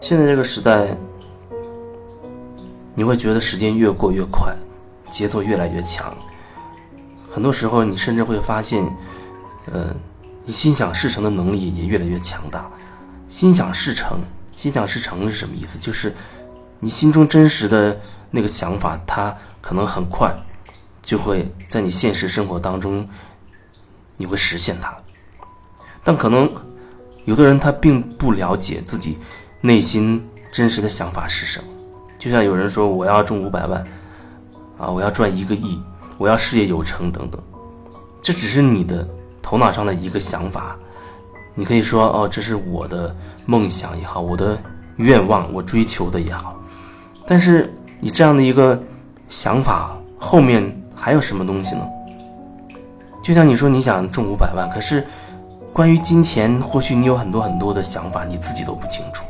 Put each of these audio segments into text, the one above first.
现在这个时代，你会觉得时间越过越快，节奏越来越强。很多时候，你甚至会发现，呃，你心想事成的能力也越来越强大。心想事成，心想事成是什么意思？就是你心中真实的那个想法，它可能很快就会在你现实生活当中，你会实现它。但可能有的人他并不了解自己内心真实的想法是什么。就像有人说我要中五百万，啊，我要赚一个亿，我要事业有成等等，这只是你的头脑上的一个想法。你可以说哦，这是我的梦想也好，我的愿望，我追求的也好。但是你这样的一个想法后面还有什么东西呢？就像你说你想中五百万，可是关于金钱，或许你有很多很多的想法，你自己都不清楚。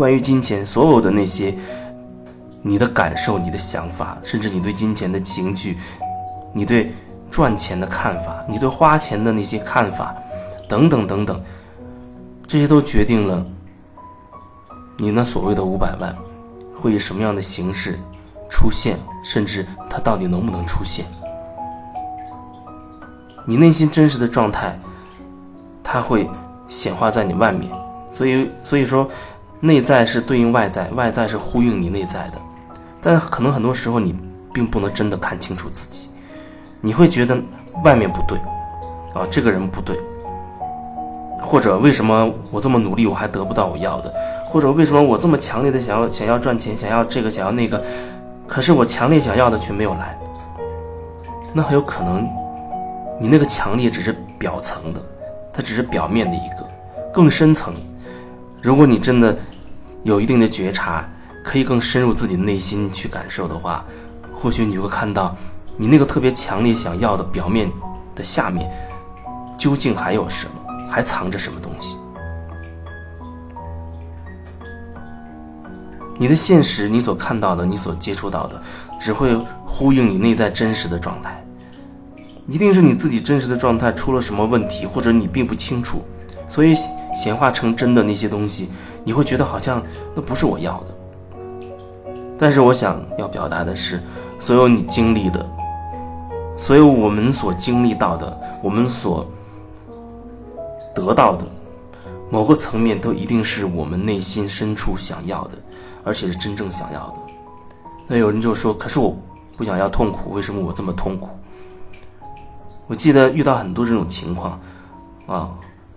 关于金钱，所有的那些你的感受、你的想法，甚至你对金钱的情绪，你对赚钱的看法，你对花钱的那些看法。等等等等，这些都决定了你那所谓的五百万会以什么样的形式出现，甚至它到底能不能出现？你内心真实的状态，它会显化在你外面。所以，所以说，内在是对应外在，外在是呼应你内在的。但可能很多时候你并不能真的看清楚自己，你会觉得外面不对，啊，这个人不对。或者为什么我这么努力我还得不到我要的？或者为什么我这么强烈的想要想要赚钱，想要这个想要那个，可是我强烈想要的却没有来？那很有可能，你那个强烈只是表层的，它只是表面的一个，更深层。如果你真的有一定的觉察，可以更深入自己的内心去感受的话，或许你会看到，你那个特别强烈想要的表面的下面，究竟还有什么？还藏着什么东西？你的现实，你所看到的，你所接触到的，只会呼应你内在真实的状态。一定是你自己真实的状态出了什么问题，或者你并不清楚，所以显化成真的那些东西，你会觉得好像那不是我要的。但是我想要表达的是，所有你经历的，所有我们所经历到的，我们所。得到的某个层面都一定是我们内心深处想要的，而且是真正想要的。那有人就说：“可是我不想要痛苦，为什么我这么痛苦？”我记得遇到很多这种情况啊，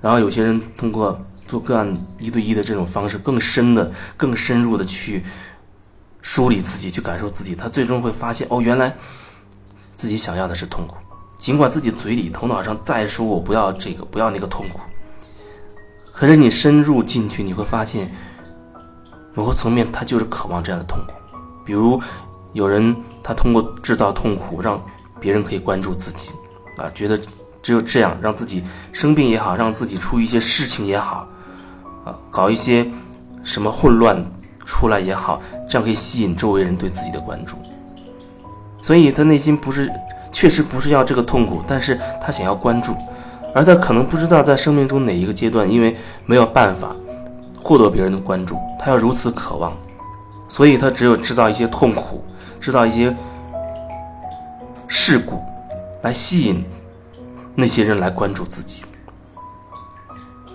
然后有些人通过做个案一对一的这种方式，更深的、更深入的去梳理自己，去感受自己，他最终会发现：哦，原来自己想要的是痛苦。尽管自己嘴里、头脑上再说我不要这个、不要那个痛苦，可是你深入进去，你会发现，某个层面他就是渴望这样的痛苦。比如，有人他通过制造痛苦，让别人可以关注自己，啊，觉得只有这样，让自己生病也好，让自己出一些事情也好，啊，搞一些什么混乱出来也好，这样可以吸引周围人对自己的关注。所以他内心不是。确实不是要这个痛苦，但是他想要关注，而他可能不知道在生命中哪一个阶段，因为没有办法获得别人的关注，他要如此渴望，所以他只有制造一些痛苦，制造一些事故，来吸引那些人来关注自己。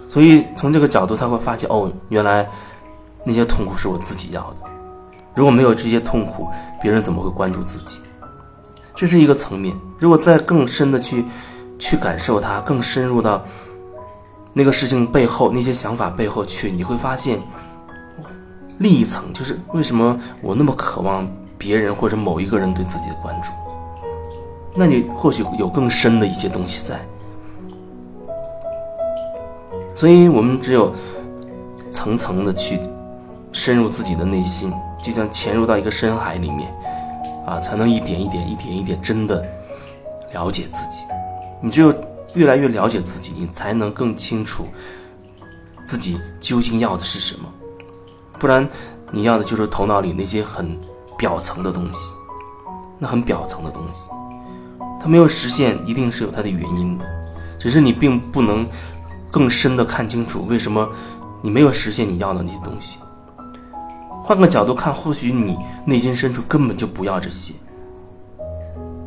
所以从这个角度，他会发现，哦，原来那些痛苦是我自己要的。如果没有这些痛苦，别人怎么会关注自己？这是一个层面，如果再更深的去，去感受它，更深入到那个事情背后那些想法背后去，你会发现，另一层就是为什么我那么渴望别人或者某一个人对自己的关注？那你或许有更深的一些东西在，所以我们只有层层的去深入自己的内心，就像潜入到一个深海里面。啊，才能一点一点、一点一点真的了解自己。你只有越来越了解自己，你才能更清楚自己究竟要的是什么。不然，你要的就是头脑里那些很表层的东西，那很表层的东西，它没有实现，一定是有它的原因的。只是你并不能更深的看清楚为什么你没有实现你要的那些东西。换个角度看，或许你内心深处根本就不要这些。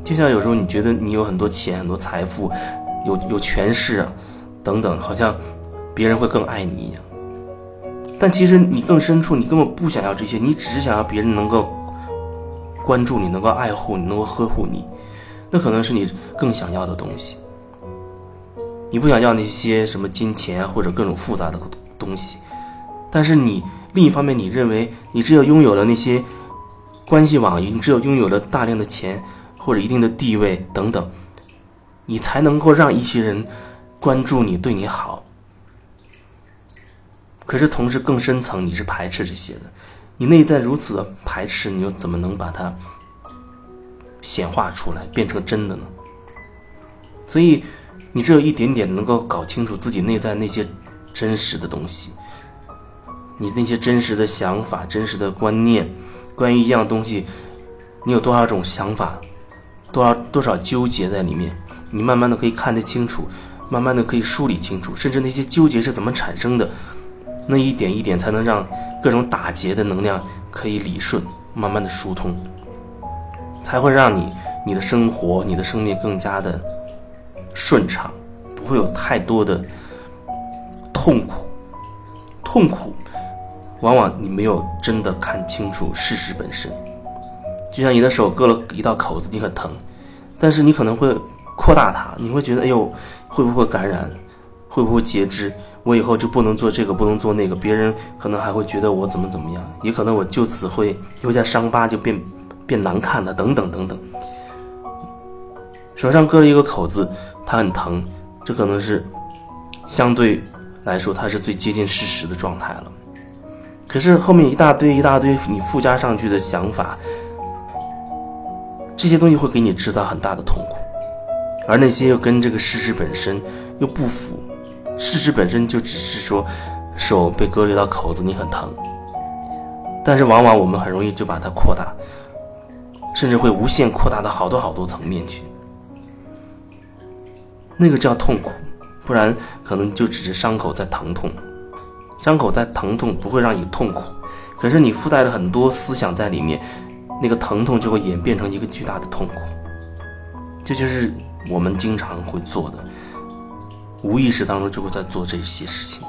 就像有时候你觉得你有很多钱、很多财富、有有权势啊等等，好像别人会更爱你一样。但其实你更深处，你根本不想要这些，你只是想要别人能够关注你，能够爱护你，能够呵护你。那可能是你更想要的东西。你不想要那些什么金钱或者各种复杂的东西，但是你另一方面，你认为你只有拥有了那些关系网，你只有拥有了大量的钱或者一定的地位等等，你才能够让一些人关注你，对你好。可是同时更深层，你是排斥这些的，你内在如此的排斥，你又怎么能把它显化出来，变成真的呢？所以，你只有一点点能够搞清楚自己内在那些真实的东西，你那些真实的想法、真实的观念，关于一样东西，你有多少种想法，多少多少纠结在里面，你慢慢的可以看得清楚，慢慢的可以梳理清楚，甚至那些纠结是怎么产生的。那一点一点才能让各种打结的能量可以理顺，慢慢的疏通，才会让你你的生活、你的生命更加的顺畅，不会有太多的痛苦。痛苦，往往你没有真的看清楚事实本身。就像你的手割了一道口子，你很疼，但是你可能会扩大它，你会觉得，哎呦，会不会感染？会不会截肢？我以后就不能做这个，不能做那个，别人可能还会觉得我怎么怎么样，也可能我就此会留下伤疤，就变变难看了，等等等等。手上割了一个口子，它很疼，这可能是相对来说它是最接近事实的状态了。可是后面一大堆一大堆你附加上去的想法，这些东西会给你制造很大的痛苦，而那些又跟这个事实本身又不符。事实本身就只是说，手被割了一道口子，你很疼。但是往往我们很容易就把它扩大，甚至会无限扩大到好多好多层面去。那个叫痛苦，不然可能就只是伤口在疼痛，伤口在疼痛不会让你痛苦，可是你附带了很多思想在里面，那个疼痛就会演变成一个巨大的痛苦。这就是我们经常会做的。无意识当中就会在做这些事情。